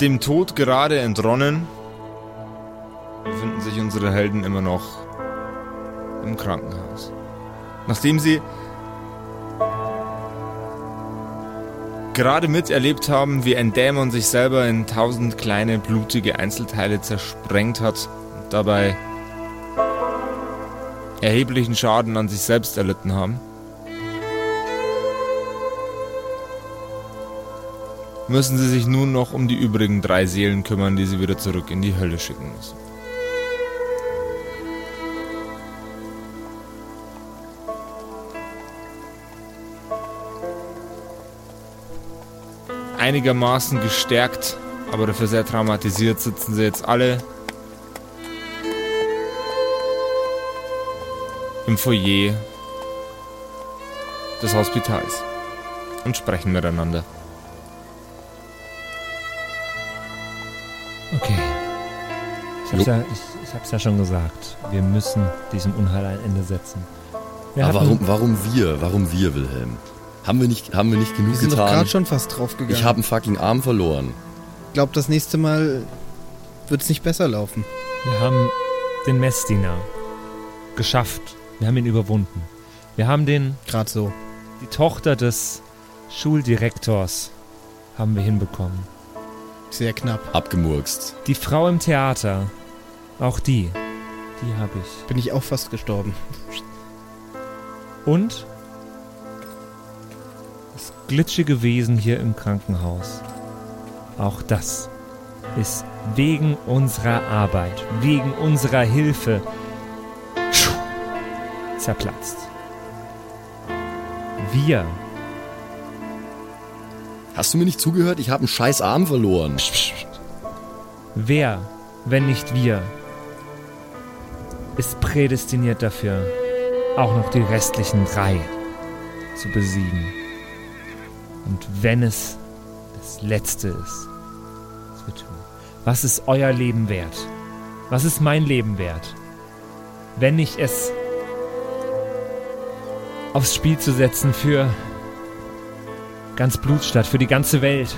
Dem Tod gerade entronnen, befinden sich unsere Helden immer noch im Krankenhaus. Nachdem sie gerade miterlebt haben, wie ein Dämon sich selber in tausend kleine blutige Einzelteile zersprengt hat und dabei erheblichen Schaden an sich selbst erlitten haben, müssen sie sich nun noch um die übrigen drei Seelen kümmern, die sie wieder zurück in die Hölle schicken müssen. Einigermaßen gestärkt, aber dafür sehr traumatisiert sitzen sie jetzt alle im Foyer des Hospitals und sprechen miteinander. Ich hab's, ja, ich, schon gesagt. Wir müssen diesem Unheil ein Ende setzen. Wir Aber warum, warum wir? Warum wir, Wilhelm? Haben wir nicht, haben wir nicht genug Wir sind doch getan? gerade schon fast draufgegangen. ich habe einen fucking Arm verloren. Ich glaube, das nächste Mal wird es nicht besser laufen. Wir haben den Messdiener geschafft. Wir haben ihn überwunden. Wir haben den, Gerade so. die Tochter des Schuldirektors haben wir hinbekommen. Sehr knapp. Abgemurkst. Die Frau im Theater, auch die, die habe ich. Bin ich auch fast gestorben. Und das glitschige Wesen hier im Krankenhaus. Auch das ist wegen unserer Arbeit, wegen unserer Hilfe zerplatzt. Wir, Hast du mir nicht zugehört? Ich habe einen scheiß Arm verloren. wer, wenn nicht wir, ist prädestiniert dafür, auch noch die restlichen drei zu besiegen. Und wenn es das Letzte ist, was wir tun, was ist euer Leben wert? Was ist mein Leben wert? Wenn ich es aufs Spiel zu setzen für ganz Blutstadt, für die ganze Welt.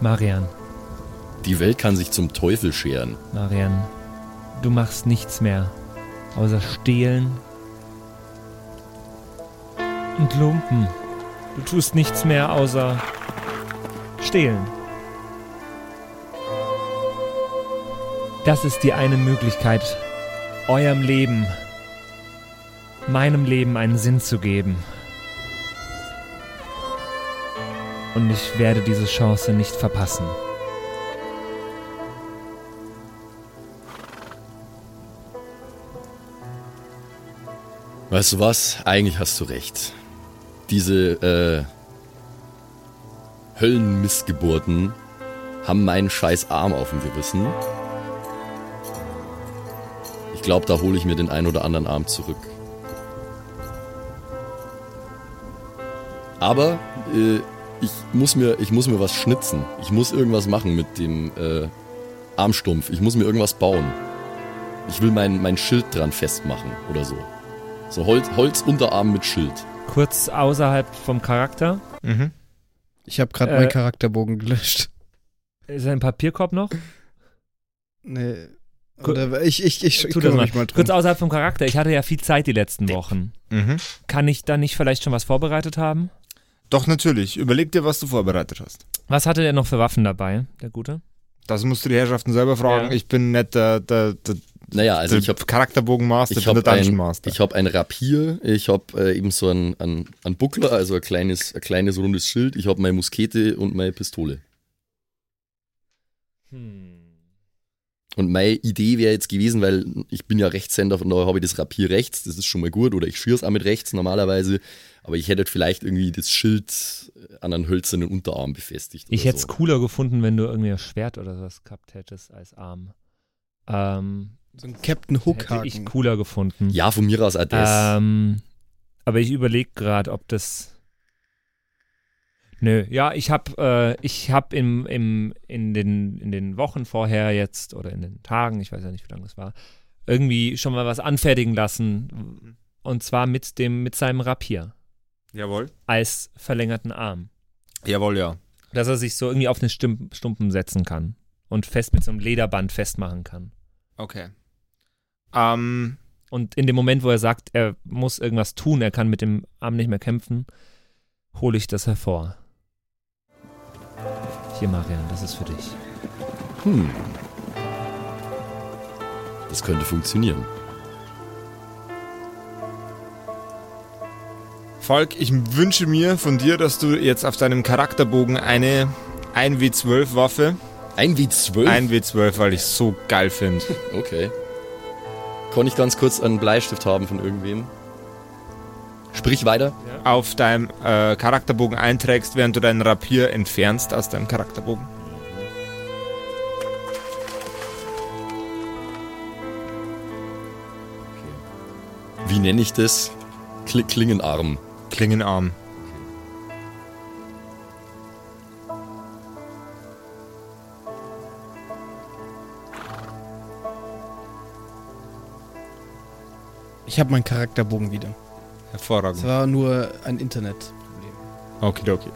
Marian, Die Welt kann sich zum Teufel scheren. Marian, du machst nichts mehr außer stehlen und lumpen. Du tust nichts mehr außer stehlen. Das ist die eine Möglichkeit, eurem Leben, meinem Leben einen Sinn zu geben. Und ich werde diese Chance nicht verpassen. Weißt du was? Eigentlich hast du recht. Diese äh, Höllenmissgeburten haben meinen scheiß Arm auf dem Gewissen. Ich glaube, da hole ich mir den ein oder anderen Arm zurück. Aber äh, ich, muss mir, ich muss mir was schnitzen. Ich muss irgendwas machen mit dem äh, Armstumpf. Ich muss mir irgendwas bauen. Ich will mein, mein Schild dran festmachen oder so. So Holz, Holzunterarm mit Schild. Kurz außerhalb vom Charakter. Mhm. Ich habe gerade Äh, meinen Charakterbogen gelöscht. Ist ein Papierkorb noch? Nee. Gut. Oder ich, ich, ich, ich kümmere mal. mich mal drum. Kurz außerhalb vom Charakter. Ich hatte ja viel Zeit die letzten Wochen. Mhm. Kann ich da nicht vielleicht schon was vorbereitet haben? Doch, natürlich. Überleg dir, was du vorbereitet hast. Was hatte der noch für Waffen dabei, der Gute? Das musst du die Herrschaften selber fragen. Ja. Ich bin nicht der, der, der, Naja, also ich habe Charakterbogenmaster, ich ich bin der hab Dungeon ein, Master. ich hab ein Rapier, ich habe äh, eben so einen, einen, einen Buckler, also ein kleines, ein kleines rundes Schild, ich habe meine Muskete und meine Pistole. Hm. Und meine Idee wäre jetzt gewesen, weil ich bin ja Rechtshänder, von daher habe ich das Rapier rechts, das ist schon mal gut, oder ich schieße auch mit rechts normalerweise, aber ich hätte halt vielleicht irgendwie das Schild an einen hölzernen Unterarm befestigt. Ich hätte es so. cooler gefunden, wenn du irgendwie ein Schwert oder sowas gehabt hättest als Arm. Ähm, so ein Captain Hook hätte ich cooler gefunden. Ja, von mir aus das. Ähm, aber ich überlege gerade, ob das. Nö, ja, ich habe äh, ich hab im, im, in, den, in den Wochen vorher jetzt oder in den Tagen, ich weiß ja nicht, wie lange es war, irgendwie schon mal was anfertigen lassen. Und zwar mit dem, mit seinem Rapier Jawohl. als verlängerten Arm. Jawohl, ja. dass er sich so irgendwie auf den Stum Stumpen setzen kann und fest mit so einem Lederband festmachen kann. Okay. Ähm, Und in dem Moment, wo er sagt, er muss irgendwas tun, er kann mit dem Arm nicht mehr kämpfen, hole ich das hervor. Hier, Marian, das ist für dich. Hm. Das könnte funktionieren. Falk, ich wünsche mir von dir, dass du jetzt auf deinem Charakterbogen eine 1W12 Waffe, Ein W12? 1W12, weil ich so geil finde. Okay. Kann ich ganz kurz einen Bleistift haben von irgendwem? Sprich weiter. auf deinem äh, Charakterbogen einträgst, während du deinen Rapier entfernst aus deinem Charakterbogen. Wie nenne ich das? Kli Klingenarm. Klingenarm. Ich habe meinen Charakterbogen wieder. Es Hervorragend. war nur ein Internetproblem. Okidoki.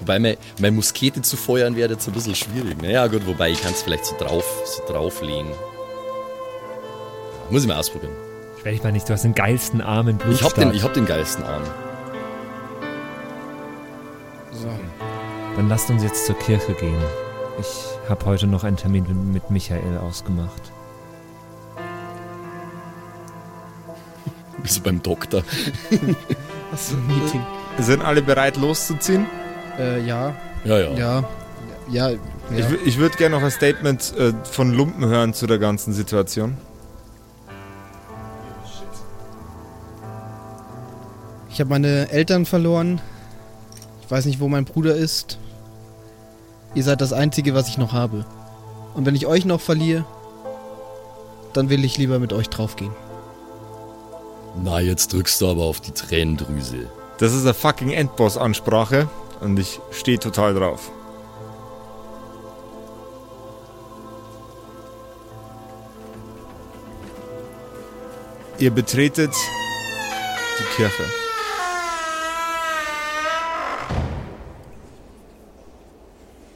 Wobei mein, mein Muskete zu feuern wäre jetzt ein bisschen schwierig. Naja, gut, wobei ich kann es vielleicht so drauf, so drauflegen. Muss ich mal ausprobieren. Stell dich mal nicht, du hast den geilsten Arm in Ich hab, den, ich hab den geilsten Arm. So. Dann lasst uns jetzt zur Kirche gehen. Ich habe heute noch einen Termin mit Michael ausgemacht. Wie so beim Doktor. Das ist ein Meeting. Sind alle bereit loszuziehen? Äh, ja, Ja, ja. ja, ja. ja. Ich, ich würde gerne noch ein Statement äh, von Lumpen hören zu der ganzen Situation. Ich habe meine Eltern verloren. Ich weiß nicht, wo mein Bruder ist. Ihr seid das Einzige, was ich noch habe. Und wenn ich euch noch verliere, dann will ich lieber mit euch draufgehen. Na, jetzt drückst du aber auf die Tränendrüse. Das ist eine fucking Endboss-Ansprache und ich stehe total drauf. Ihr betretet die Kirche.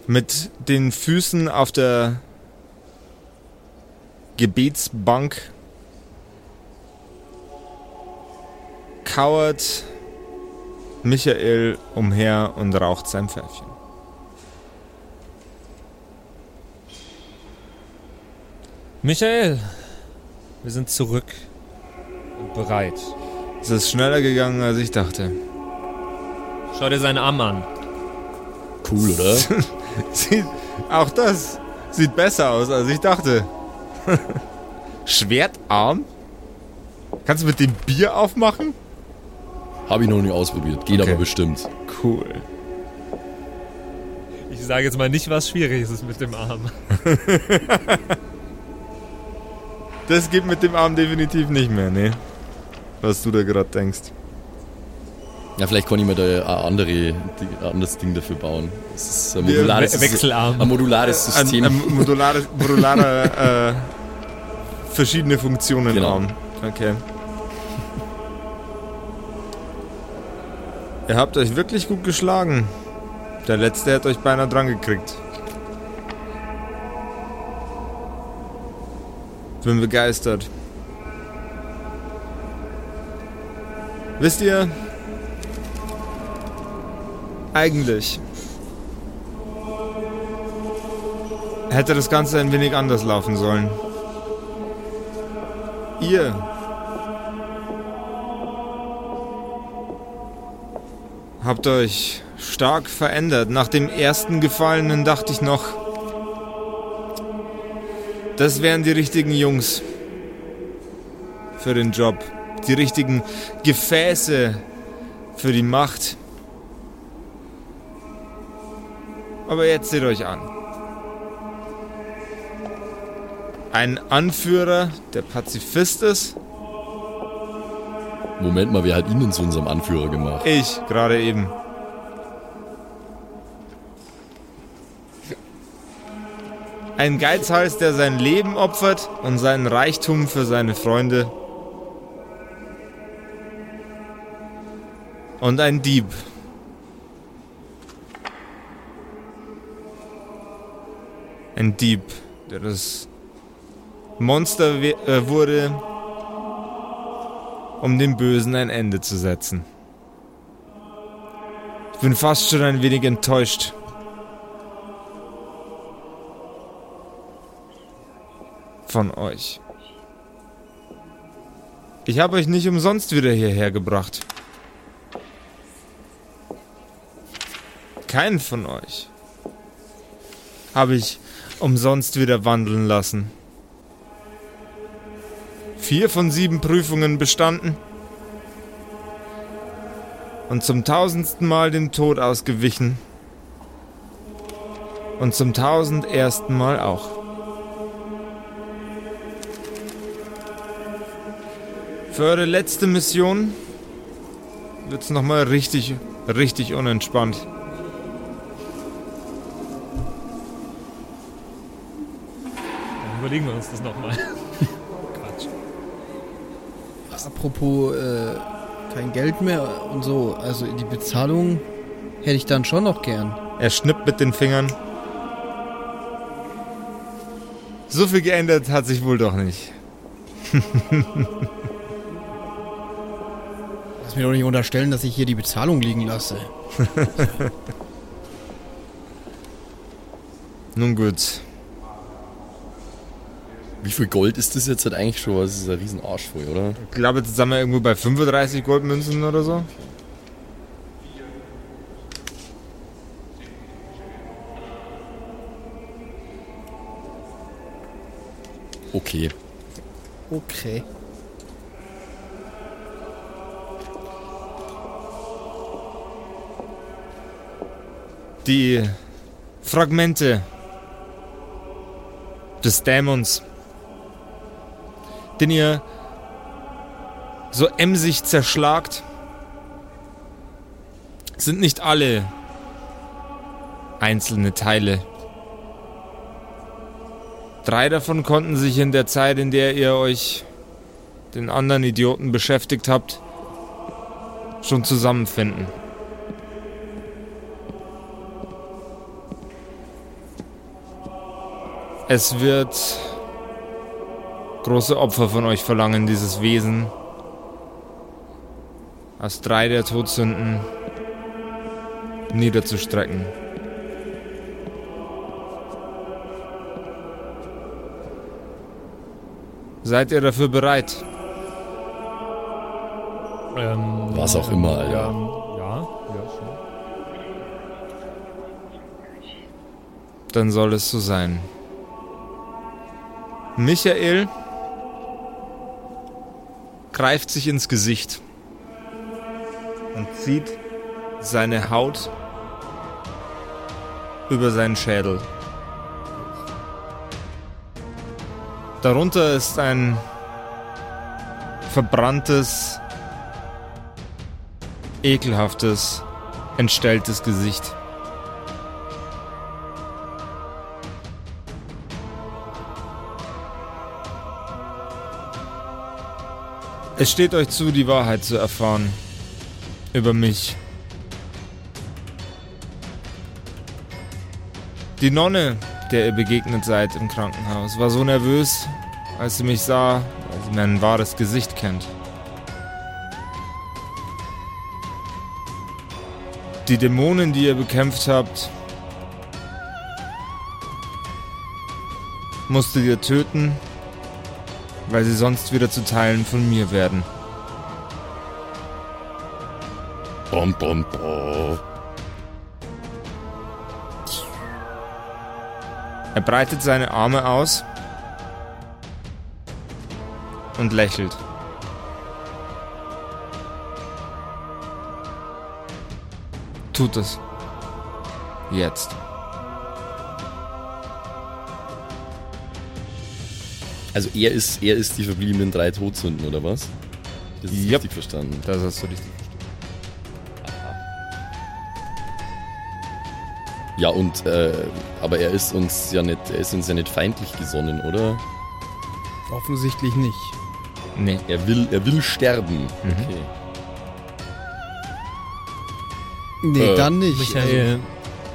Mit den Füßen auf der Gebetsbank kauert Michael umher und raucht sein Pfeifchen. Michael, wir sind zurück und bereit. Es ist schneller gegangen, als ich dachte. Schau dir seinen Arm an. Cool, oder? Sieht, auch das sieht besser aus, als ich dachte. Schwertarm? Kannst du mit dem Bier aufmachen? Hab ich noch nie ausprobiert. Geht Okay. aber bestimmt. Cool. Ich sage jetzt mal nicht, was schwierig ist mit dem Arm. Das geht mit dem Arm definitiv nicht mehr, ne? Was du da gerade denkst. Ja, vielleicht kann ich mir da ein andere, ein anderes Ding dafür bauen. Das ist ein modulares, We Wechselarm. ein modulares Ein, System. ein modulares, modularer, äh, verschiedene Funktionen Genau. Arm. Okay. Ihr habt euch wirklich gut geschlagen. Der letzte hätte euch beinahe dran gekriegt. Bin begeistert. Wisst ihr, eigentlich hätte das Ganze ein wenig anders laufen sollen. Ihr habt euch stark verändert. Nach dem ersten Gefallenen dachte ich noch, das wären die richtigen Jungs für den Job. Die richtigen Gefäße für die Macht. Aber jetzt seht euch an. Ein Anführer, der Pazifist ist. Moment mal, wer hat ihn denn zu unserem Anführer gemacht? Ich, gerade eben. Ein Geizhals, der sein Leben opfert und seinen Reichtum für seine Freunde. Und ein Dieb. Ein Dieb, der das Monster äh, wurde, um dem Bösen ein Ende zu setzen. Ich bin fast schon ein wenig enttäuscht. Von euch. Ich habe euch nicht umsonst wieder hierher gebracht. Keinen von euch habe ich umsonst wieder wandeln lassen. Vier von sieben Prüfungen bestanden und zum tausendsten Mal dem Tod ausgewichen und zum tausendersten Mal auch. Für eure letzte Mission wird's noch mal richtig, richtig unentspannt. Dann überlegen wir uns das nochmal. Apropos äh, kein Geld mehr und so, also die Bezahlung hätte ich dann schon noch gern. Er schnippt mit den Fingern. So viel geändert hat sich wohl doch nicht. Lass mir doch nicht unterstellen, dass ich hier die Bezahlung liegen lasse. Nun gut. Wie viel Gold ist das jetzt halt eigentlich schon? Das ist ein riesen Arsch voll, oder? Ich glaube, jetzt sind wir irgendwo bei 35 Goldmünzen oder so. Okay. Okay. Die Fragmente des Dämons, den ihr so emsig zerschlagt, sind nicht alle einzelne Teile. Drei davon konnten sich in der Zeit, in der ihr euch den anderen Idioten beschäftigt habt, schon zusammenfinden. Es wird große Opfer von euch verlangen, dieses Wesen aus drei der Todsünden niederzustrecken. Seid ihr dafür bereit? Ähm, Was auch immer, Alter. Ja, ja, ja, schon. Dann soll es so sein. Michael greift sich ins Gesicht und zieht seine Haut über seinen Schädel. Darunter ist ein verbranntes, ekelhaftes, entstelltes Gesicht. Es steht euch zu, die Wahrheit zu erfahren. Über mich. Die Nonne, der ihr begegnet seid im Krankenhaus, war so nervös, als sie mich sah, weil sie mein wahres Gesicht kennt. Die Dämonen, die ihr bekämpft habt, musstet ihr töten, weil sie sonst wieder zu Teilen von mir werden. Bom, bom, bom. Er breitet seine Arme aus und lächelt. Tut es. Jetzt. Also er ist, er ist die verbliebenen drei Todsünden, oder was? Das ist Yep. richtig verstanden. Das hast du richtig verstanden. Ja, und äh, aber er ist uns ja nicht, er ist uns ja nicht feindlich gesonnen, oder? Offensichtlich nicht. Nee. Er will, er will sterben. Okay. Nee, Äh, dann nicht. Michael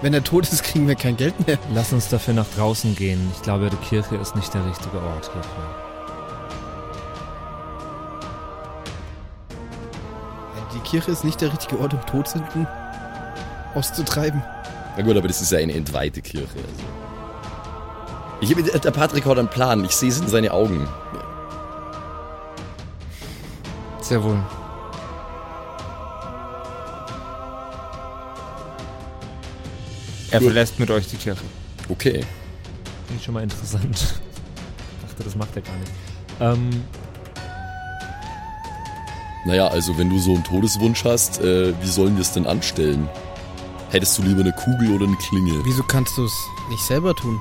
Wenn er tot ist, kriegen wir kein Geld mehr. Lass uns dafür nach draußen gehen. Ich glaube, die Kirche ist nicht der richtige Ort hierfür. Die Kirche ist nicht der richtige Ort, um Todsünden auszutreiben. Na gut, aber das ist ja eine entweihte Kirche. Also. Ich, der Patrick hat einen Plan. Ich sehe es in seine Augen. Sehr wohl. Er Gut. verlässt mit euch die Kirche. Okay. Finde ich schon mal interessant. Ich dachte, das macht er gar nicht. Ähm, Naja, also wenn du so einen Todeswunsch hast, äh, wie sollen wir es denn anstellen? Hättest du lieber eine Kugel oder eine Klinge? Wieso kannst du es nicht selber tun?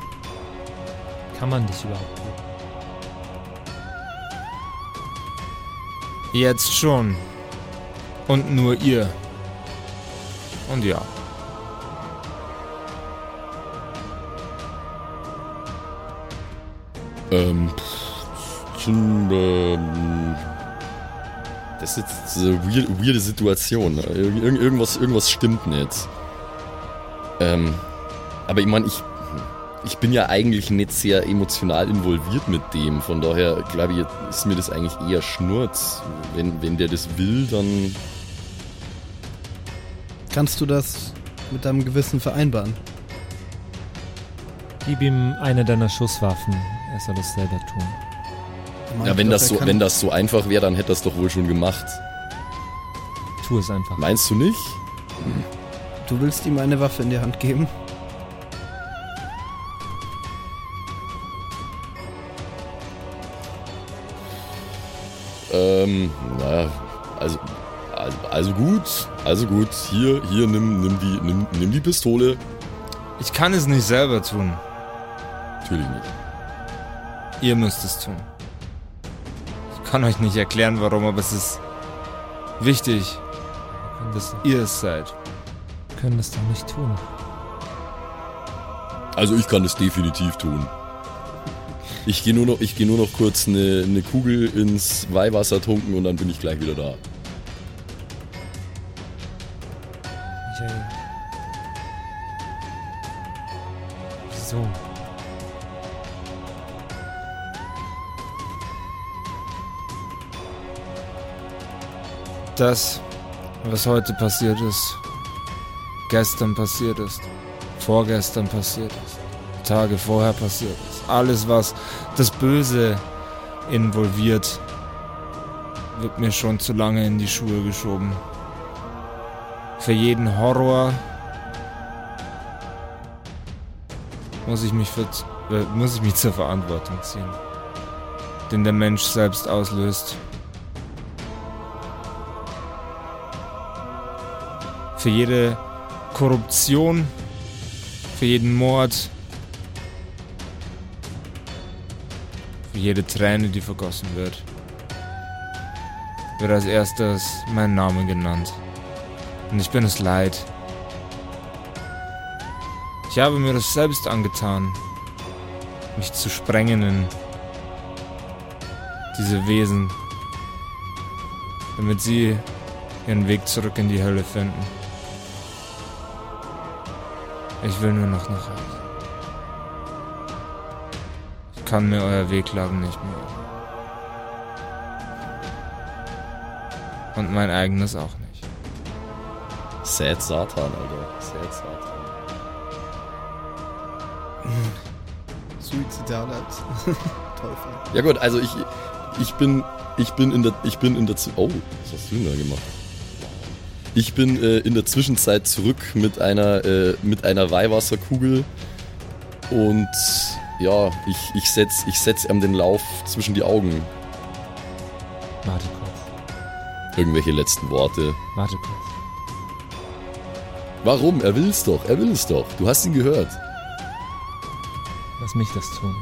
kann man dich überhaupt tun? Jetzt schon. Und nur ihr. Und ja. Ähm, pff, ähm, das ist jetzt eine weird, weirde Situation. Ir ir irgendwas, irgendwas stimmt nicht. Ähm, aber ich meine, ich, ich bin ja eigentlich nicht sehr emotional involviert mit dem. Von daher, glaube ich, ist mir das eigentlich eher Schnurz. Wenn, wenn der das will, dann Kannst du das mit deinem Gewissen vereinbaren? Gib ihm eine deiner Schusswaffen. Er soll es selber tun. Ja, wenn glaub, das, er so, wenn das so einfach wäre, dann hätte das doch wohl schon gemacht. Tu es einfach. Meinst du nicht? Du willst ihm eine Waffe in die Hand geben? Ähm, naja, also, also, also gut, also gut. Hier, hier, nimm, nimm die, nimm, nimm die Pistole. Ich kann es nicht selber tun. Natürlich nicht. Ihr müsst es tun. Ich kann euch nicht erklären, warum, aber es ist wichtig. Wir können das, Ihr es seid. können das doch nicht tun. Also ich kann es definitiv tun. Ich gehe nur noch, ich gehe nur noch kurz eine, eine Kugel ins Weihwasser tunken und dann bin ich gleich wieder da. Das, was heute passiert ist, gestern passiert ist, vorgestern passiert ist, Tage vorher passiert ist, alles, was das Böse involviert, wird mir schon zu lange in die Schuhe geschoben. Für jeden Horror muss ich mich, für, äh, muss ich mich zur Verantwortung ziehen, den der Mensch selbst auslöst. Für jede Korruption, für jeden Mord, für jede Träne, die vergossen wird, wird als erstes mein Name genannt. Und ich bin es leid. Ich habe mir das selbst angetan, mich zu sprengen in diese Wesen, damit sie ihren Weg zurück in die Hölle finden. Ich will nur noch nach Hause. Ich kann mir euer Wehklagen nicht mehr. Und mein eigenes auch nicht. Sad Satan, Alter. Sad Satan. Suizidal als Teufel. Ja gut, also ich, ich bin, ich bin in der, ich bin in der, Z- oh, was hast du denn da gemacht? Ich bin äh, in der Zwischenzeit zurück mit einer, äh, mit einer Weihwasserkugel und ja, ich, ich setz, ich setz ihm den Lauf zwischen die Augen. Warte kurz. Irgendwelche letzten Worte. Warte kurz. Warum? Er will es doch, er will es doch. Du hast ihn gehört. Lass mich das tun.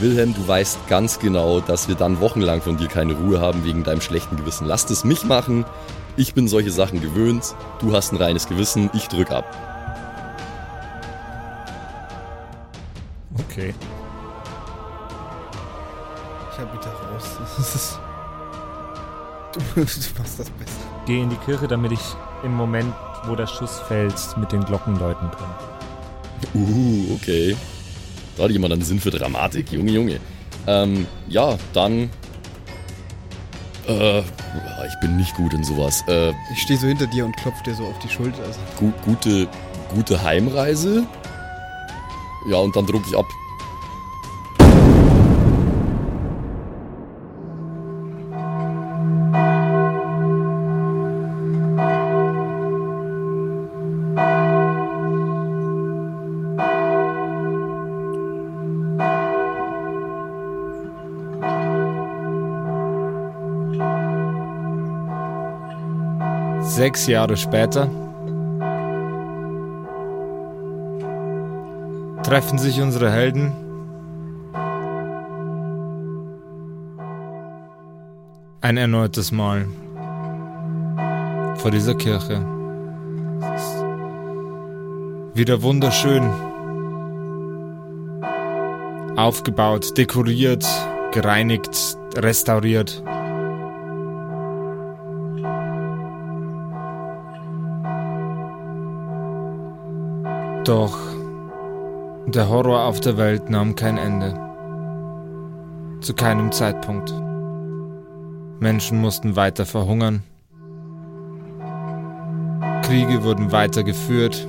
Wilhelm, du weißt ganz genau, dass wir dann wochenlang von dir keine Ruhe haben wegen deinem schlechten Gewissen. Lass es mich machen. Ich bin solche Sachen gewöhnt. Du hast ein reines Gewissen. Ich drück ab. Okay. Ich hab da raus. Ist. Du, du machst das besser. Geh in die Kirche, damit ich im Moment, wo der Schuss fällt, mit den Glocken läuten können. Uh, okay. Da hat jemand einen Sinn für Dramatik. Junge, Junge. Ähm, ja, dann. Äh, ich bin nicht gut in sowas. Äh, Ich stehe so hinter dir und klopf dir so auf die Schulter. Gu gute, gute Heimreise. Ja, und dann druck ich ab. Sechs Jahre später treffen sich unsere Helden ein erneutes Mal vor dieser Kirche. Wieder wunderschön aufgebaut, dekoriert, gereinigt, restauriert. Der Horror auf der Welt nahm kein Ende. Zu keinem Zeitpunkt. Menschen mussten weiter verhungern. Kriege wurden weiter geführt.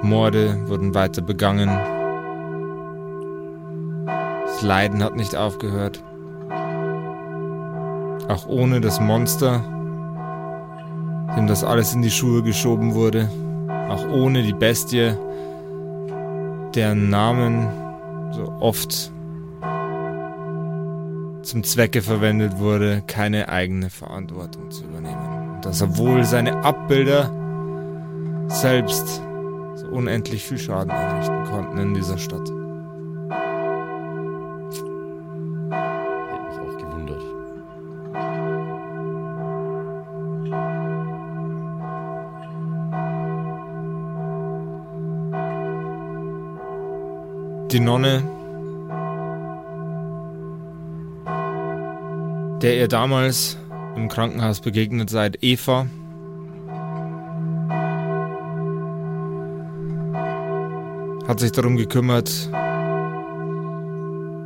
Morde wurden weiter begangen. Das Leiden hat nicht aufgehört. Auch ohne das Monster, dem das alles in die Schuhe geschoben wurde, auch ohne die Bestie, deren Namen so oft zum Zwecke verwendet wurde, keine eigene Verantwortung zu übernehmen. Und dass obwohl seine Abbilder selbst so unendlich viel Schaden anrichten konnten in dieser Stadt. Die Nonne, der ihr damals im Krankenhaus begegnet seid, Eva, hat sich darum gekümmert,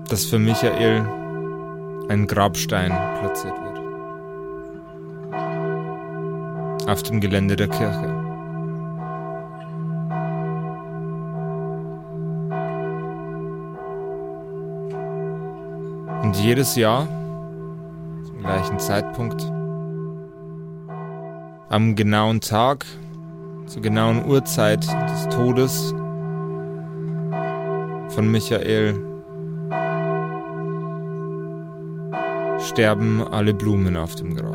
dass für Michael ein Grabstein platziert wird. Auf dem Gelände der Kirche. Und jedes Jahr, zum gleichen Zeitpunkt, am genauen Tag, zur genauen Uhrzeit des Todes von Michael, sterben alle Blumen auf dem Grab.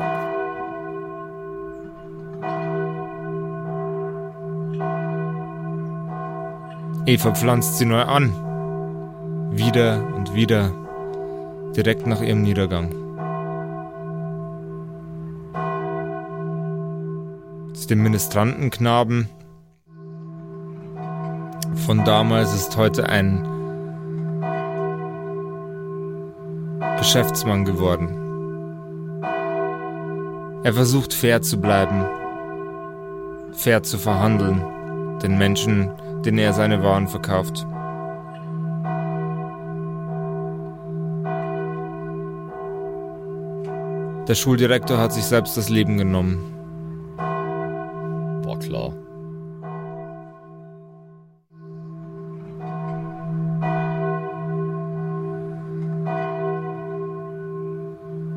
Eva pflanzt sie neu an. Wieder und wieder direkt nach ihrem Niedergang. Aus dem Ministrantenknaben von damals ist heute ein Geschäftsmann geworden. Er versucht fair zu bleiben, fair zu verhandeln, den Menschen, denen er seine Waren verkauft. Der Schuldirektor hat sich selbst das Leben genommen. War klar.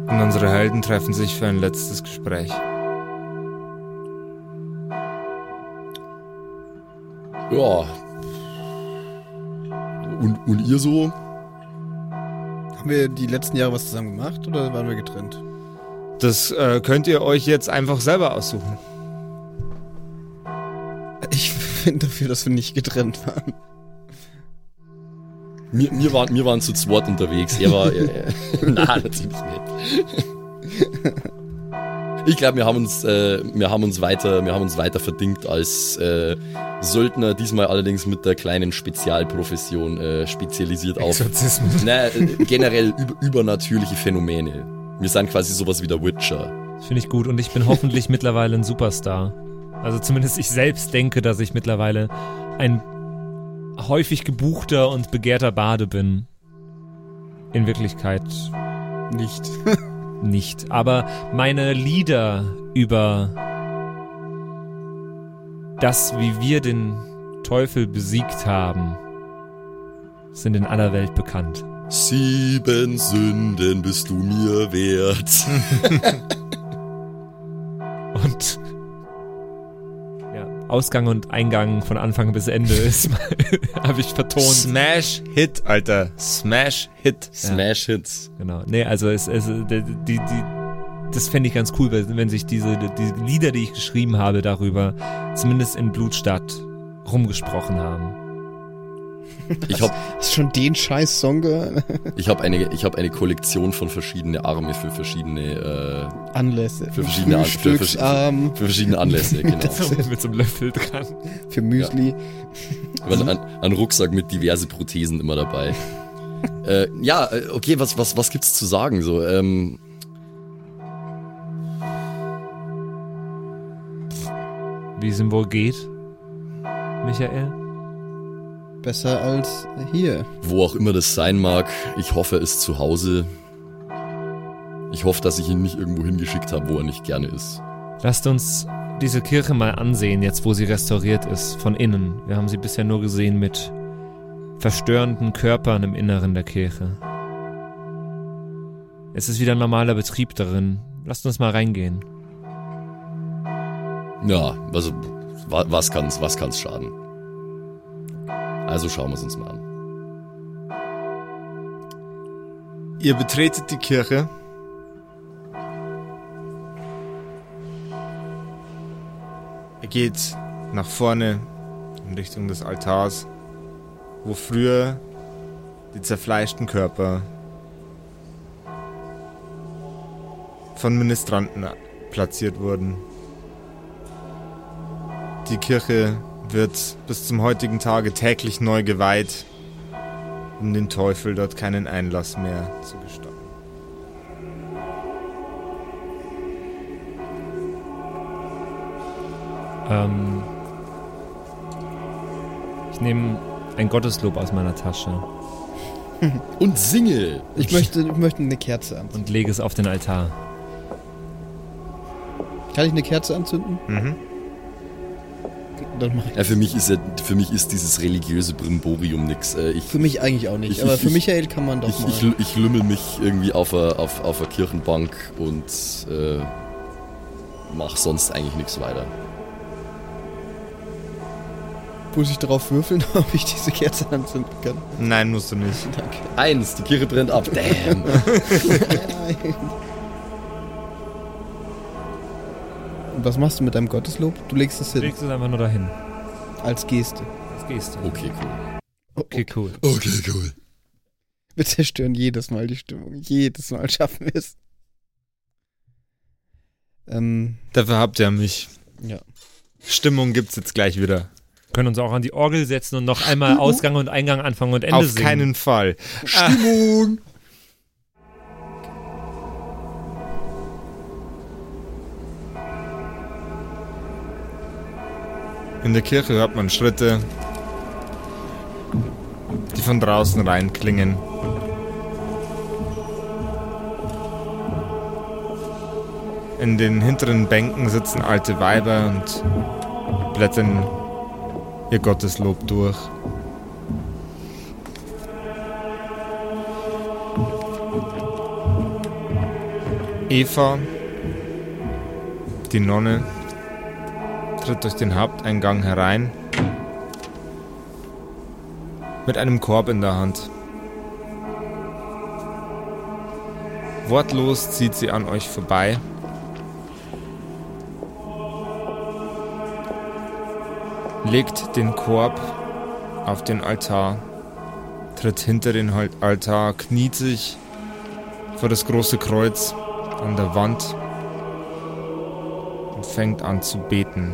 Und unsere Helden treffen sich für ein letztes Gespräch. Ja. Und, und ihr so? haben wir die letzten Jahre was zusammen gemacht oder waren wir getrennt? Das äh, könnt ihr euch jetzt einfach selber aussuchen. Ich bin dafür, dass wir nicht getrennt waren. Wir, wir, waren, wir waren zu zweit unterwegs. Er war. Äh, nein, natürlich nicht. Ich glaube, wir haben uns, äh, wir haben uns weiter, wir haben uns weiter verdingt als äh, Söldner, diesmal allerdings mit der kleinen Spezialprofession äh, spezialisiert auf Exorzismus. na, äh, generell über, übernatürliche Phänomene. Wir sind quasi sowas wie der Witcher. Das finde ich gut und ich bin hoffentlich mittlerweile ein Superstar. Also zumindest ich selbst denke, dass ich mittlerweile ein häufig gebuchter und begehrter Bade bin. In Wirklichkeit Nicht. nicht. Aber meine Lieder über das, wie wir den Teufel besiegt haben, sind in aller Welt bekannt. Sieben Sünden bist du mir wert. Und ja, Ausgang und Eingang von Anfang bis Ende ist habe ich vertont. Smash Hit, Alter. Smash Hit. Smash Hits. Genau. Nee, also es, es die, die, die das fände ich ganz cool, wenn wenn sich diese die Lieder, die ich geschrieben habe, darüber zumindest in Blutstadt rumgesprochen haben. Ich habe Hast du schon den scheiß Song gehört? ich hab eine, ich hab eine Kollektion von verschiedene Arme für verschiedene, Anlässe. Für verschiedene An- für äh, für verschiedene Anlässe, genau. Mit so einem Löffel dran. für Müsli. Aber ein, ein Rucksack mit diverse Prothesen immer dabei. äh, ja, äh, okay, was, was, was gibt's zu sagen? So, ähm, Wie es ihm wohl geht, Michael? Besser als hier. wo auch immer das sein mag, ich hoffe, er ist zu Hause. Ich hoffe, dass ich ihn nicht irgendwo hingeschickt habe, wo er nicht gerne ist. Lasst uns diese Kirche mal ansehen, jetzt wo sie restauriert ist, von innen. Wir haben sie bisher nur gesehen mit verstörenden Körpern im Inneren der Kirche. Es ist wieder normaler Betrieb darin. Lasst uns mal reingehen. Ja, also, wa- was kann's, was kann's schaden? Also schauen wir es uns mal an. Ihr betretet die Kirche. Ihr geht nach vorne in Richtung des Altars, wo früher die zerfleischten Körper von Ministranten platziert wurden. Die Kirche wird bis zum heutigen Tage täglich neu geweiht, um den Teufel dort keinen Einlass mehr zu gestatten. Ähm, ich nehme ein Gotteslob aus meiner Tasche Und singe! Ich möchte, ich möchte eine Kerze anzünden. und lege es auf den Altar. Kann ich eine Kerze anzünden? Mhm. Dann mach ich. Ja, für mich ist ja, für mich ist dieses religiöse Brimborium nix. Äh, Für mich eigentlich auch nicht. Ich- aber ich- für ich- Michael kann man doch ich, mal. ich, ich lümmel mich irgendwie auf einer auf, auf a Kirchenbank und äh, mach sonst eigentlich nichts weiter. Muss ich darauf würfeln, ob ich diese Kerze anzünden kann? Nein, musst du nicht. Danke. Eins, die Kirche brennt ab. Damn. Und was machst du mit deinem Gotteslob? Du legst es Du hin. legst es einfach nur dahin. Als Geste. Das gehst du. Okay, cool. Okay, cool. Okay, cool. Wir zerstören jedes Mal die Stimmung. Jedes Mal schaffen wir es. Ähm, Dafür habt ihr mich. ja. Stimmung gibt's jetzt gleich wieder. Können uns auch an die Orgel setzen und noch einmal Ausgang und Eingang, Anfang und Ende Auf singen. keinen Fall. Stimmung! In der Kirche hört man Schritte, die von draußen reinklingen. In den hinteren Bänken sitzen alte Weiber und blättern ihr Gotteslob durch. Eva, die Nonne, tritt durch den Haupteingang herein mit einem Korb in der Hand. Wortlos zieht sie an euch vorbei. Legt den Korb auf den Altar, tritt hinter den Altar, kniet sich vor das große Kreuz an der Wand fängt an zu beten.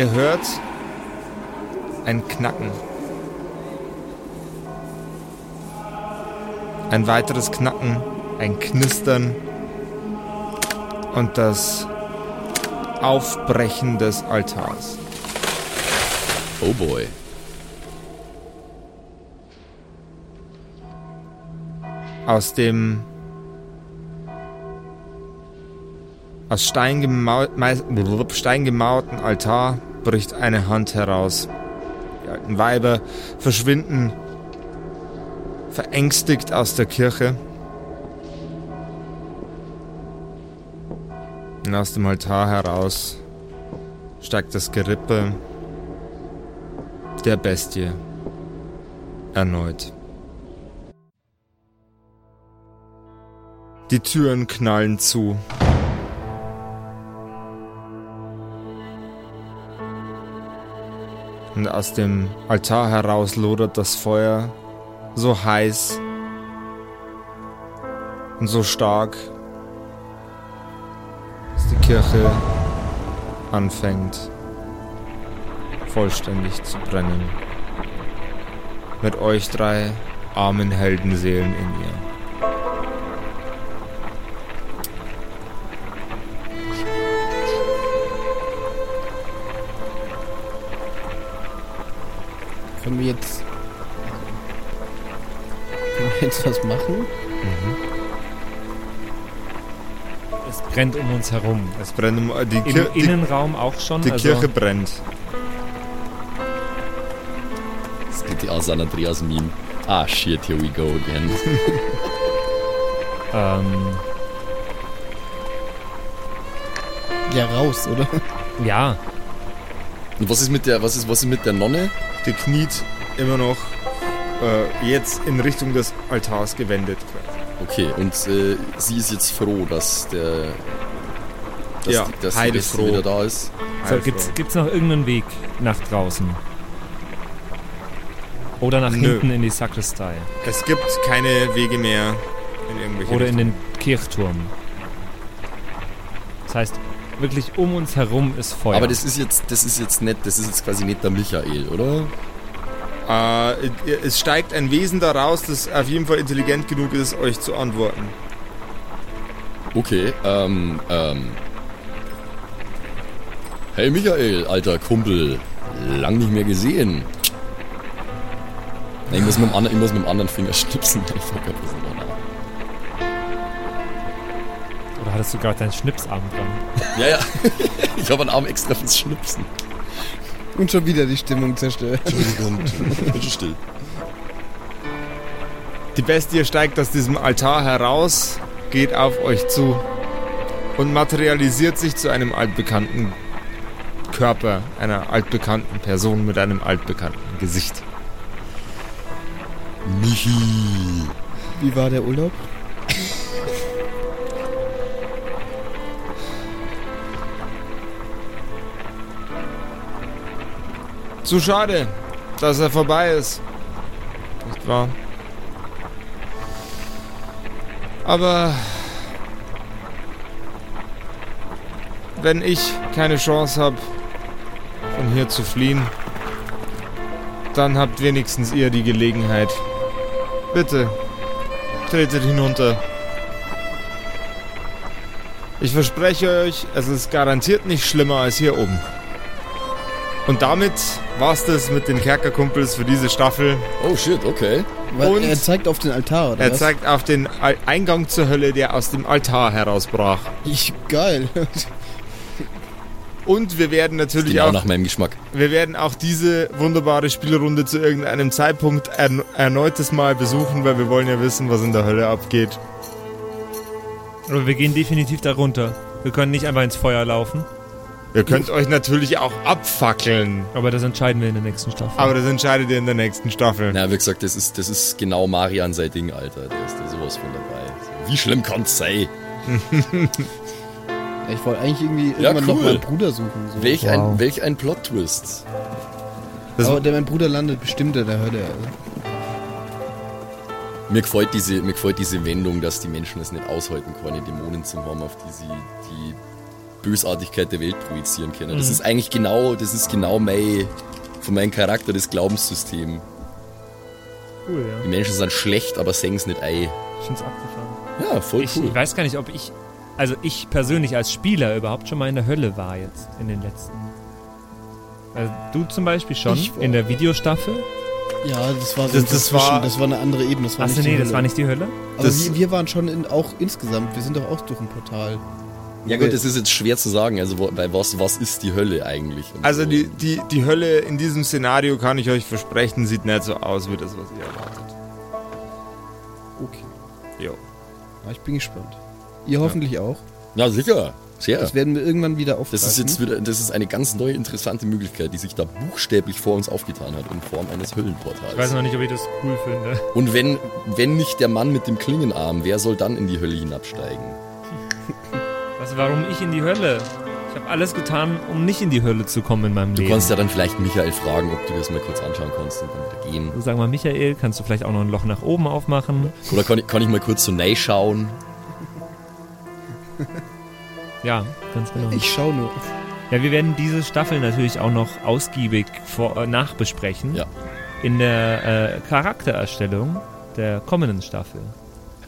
Ihr hört ein Knacken. Ein weiteres Knacken, ein Knistern und das Aufbrechen des Altars. Oh boy. Aus dem aus Stein, gemau mei- Stein gemauerten Altar bricht eine Hand heraus. Die alten Weiber verschwinden verängstigt aus der Kirche. Und aus dem Altar heraus steigt das Gerippe der Bestie erneut. Die Türen knallen zu. Und aus dem Altar heraus lodert das Feuer so heiß und so stark, dass die Kirche anfängt vollständig zu brennen. Mit euch drei armen Heldenseelen in ihr. Können wir jetzt. Können wir jetzt was machen? Es brennt um uns herum. Es brennt um, die, Im die, Innenraum auch schon. die also, Kirche brennt. Das geht die San Andreas Meme. Ah, shit, here we go again. Ähm, Ja, raus, oder? ja, Und was ist mit der, was ist, was ist mit der Nonne? Die kniet immer noch äh, jetzt in Richtung des Altars gewendet. Okay, und äh, sie ist jetzt froh, dass der. Dass, Ja, dass die. Bestie wieder da ist. so, Also, gibt's, gibt's noch irgendeinen Weg nach draußen? Oder nach Nö. hinten in die Sakristei? Es gibt keine Wege mehr in irgendwelche Oder in Richtungen. den Kirchturm? Das heißt, wirklich um uns herum ist Feuer. Aber das ist jetzt, das ist jetzt nicht, das ist jetzt quasi nicht der Michael, oder? Äh, es steigt ein Wesen daraus, das auf jeden Fall intelligent genug ist, euch zu antworten. Okay, ähm, ähm. Hey Michael, alter Kumpel. Lang nicht mehr gesehen. Ich muss mit dem, anderen, ich muss mit dem anderen Finger schnipsen. Ich hab grad Oder hattest du gerade deinen Schnipsarm dran? Ja, ja. Ich habe einen Arm extra fürs Schnipsen. Und schon wieder die Stimmung zerstört. Entschuldigung. Bitte still. Die Bestie steigt aus diesem Altar heraus, geht auf euch zu und materialisiert sich zu einem altbekannten Körper, einer altbekannten Person mit einem altbekannten Gesicht. Michi. Wie war der Urlaub? Zu schade, dass er vorbei ist. Nicht wahr? Aber wenn ich keine Chance habe, von hier zu fliehen, dann habt wenigstens ihr die Gelegenheit. Bitte, tretet hinunter. Ich verspreche euch, es ist garantiert nicht schlimmer als hier oben. Und damit war's das mit den Kerkerkumpels für diese Staffel. Oh shit, okay. Und- er zeigt auf den Altar, oder Er was? zeigt auf den Al- Eingang zur Hölle, der aus dem Altar herausbrach. Ich, geil. Und wir werden natürlich Genau auch, nach meinem Geschmack. wir werden auch diese wunderbare Spielrunde zu irgendeinem Zeitpunkt ern erneutes Mal besuchen, weil wir wollen ja wissen, was in der Hölle abgeht. Aber wir gehen definitiv da runter. Wir können nicht einfach ins Feuer laufen. Ihr könnt euch natürlich auch abfackeln. Aber das entscheiden wir in der nächsten Staffel. Aber das entscheidet ihr in der nächsten Staffel. Na, wie gesagt, das ist, das ist genau Marian sein Ding, Alter. Der ist da sowas von dabei. Wie schlimm kann's sein? Ich wollte eigentlich irgendwie Ja, irgendwann noch cool. meinen Bruder suchen. So. Welch, Wow. ein, welch ein Plot-Twist. Das- Aber der, mein Bruder landet bestimmt in der Hölle. Also. Mir gefällt, diese, mir gefällt diese Wendung, dass die Menschen es nicht aushalten können, Dämonen zu haben, auf die sie die Bösartigkeit der Welt projizieren können. Das ist eigentlich genau, das ist genau mein, von meinem Charakter das Glaubenssystem. cool, Die ja. Menschen sind schlecht, aber sehen es nicht ein. Ich find's abgefahren. Ja, voll Ich, cool. ich weiß gar nicht, ob ich, also ich persönlich als Spieler überhaupt schon mal in der Hölle war jetzt in den letzten. Also du zum Beispiel schon in der Videostaffel. Ja, das war so Das- das war- das war eine andere Ebene. Das war Achso, nicht die nee, das Hölle. war nicht die Hölle. Aber wir, wir waren schon in, auch insgesamt, wir sind doch auch durch ein Portal. Ja gut, das ist jetzt schwer zu sagen. Also bei was, was ist die Hölle eigentlich? Und Also so. die, die, die Hölle in diesem Szenario, kann ich euch versprechen, sieht nicht so aus wie das, was ihr erwartet. Okay. Jo. Ja, ich bin gespannt. Ihr hoffentlich auch. Ja, sicher. Sehr. Das werden wir irgendwann wieder aufgreifen. Das ist jetzt wieder, das ist eine ganz neue, interessante Möglichkeit, die sich da buchstäblich vor uns aufgetan hat in Form eines Höllenportals. Ich weiß noch nicht, ob ich das cool finde. Und wenn, wenn nicht der Mann mit dem Klingenarm, wer soll dann in die Hölle hinabsteigen? Was, warum ich in die Hölle? Ich habe alles getan, um nicht in die Hölle zu kommen in meinem Du Leben. kannst ja dann vielleicht Michael fragen, ob du das mal kurz anschauen kannst und dann wieder gehen. Sag mal, Michael, kannst du vielleicht auch noch ein Loch nach oben aufmachen? Oder kann ich, kann ich mal kurz so nein schauen? Ja, ganz genau. ich schau nur. Ja, wir werden diese Staffel natürlich auch noch ausgiebig vor, äh, nachbesprechen. Ja. In der äh, Charaktererstellung der kommenden Staffel.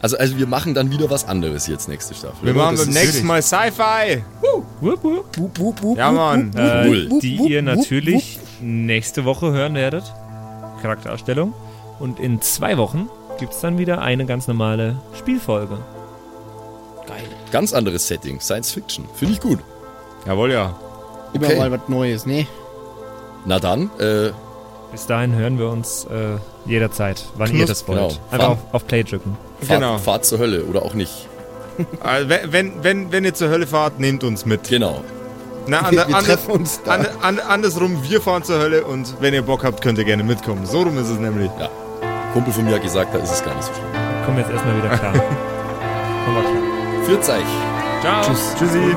Also, also wir machen dann wieder was anderes jetzt nächste Staffel. Wir oder? machen Das beim nächsten Mal Sci-Fi. Ja, Mann. Äh, die ihr natürlich nächste Woche hören werdet. Charaktererstellung. Und in zwei Wochen gibt es dann wieder eine ganz normale Spielfolge. Ganz anderes Setting, Science Fiction. Finde ich gut. Jawohl, ja. Immer Okay. mal was Neues, ne? Na dann, äh, Bis dahin hören wir uns äh, jederzeit, wann ihr Knus- das wollt. genau. Einfach auf, auf Play drücken. Fahrt, Genau. Fahrt zur Hölle oder auch nicht. Also, wenn, wenn, wenn, wenn ihr zur Hölle fahrt, nehmt uns mit. Genau. Na, Wir, ander- wir ander- treffen uns da. an, an, andersrum, wir fahren zur Hölle und wenn ihr Bock habt, könnt ihr gerne mitkommen. So rum ist es nämlich. Kumpel von mir hat gesagt, da ist es gar nicht so schlimm. Kommen wir jetzt erstmal wieder klar. Kommen wir klar. Führt euch. Ciao. Tschüss. Tschüssi.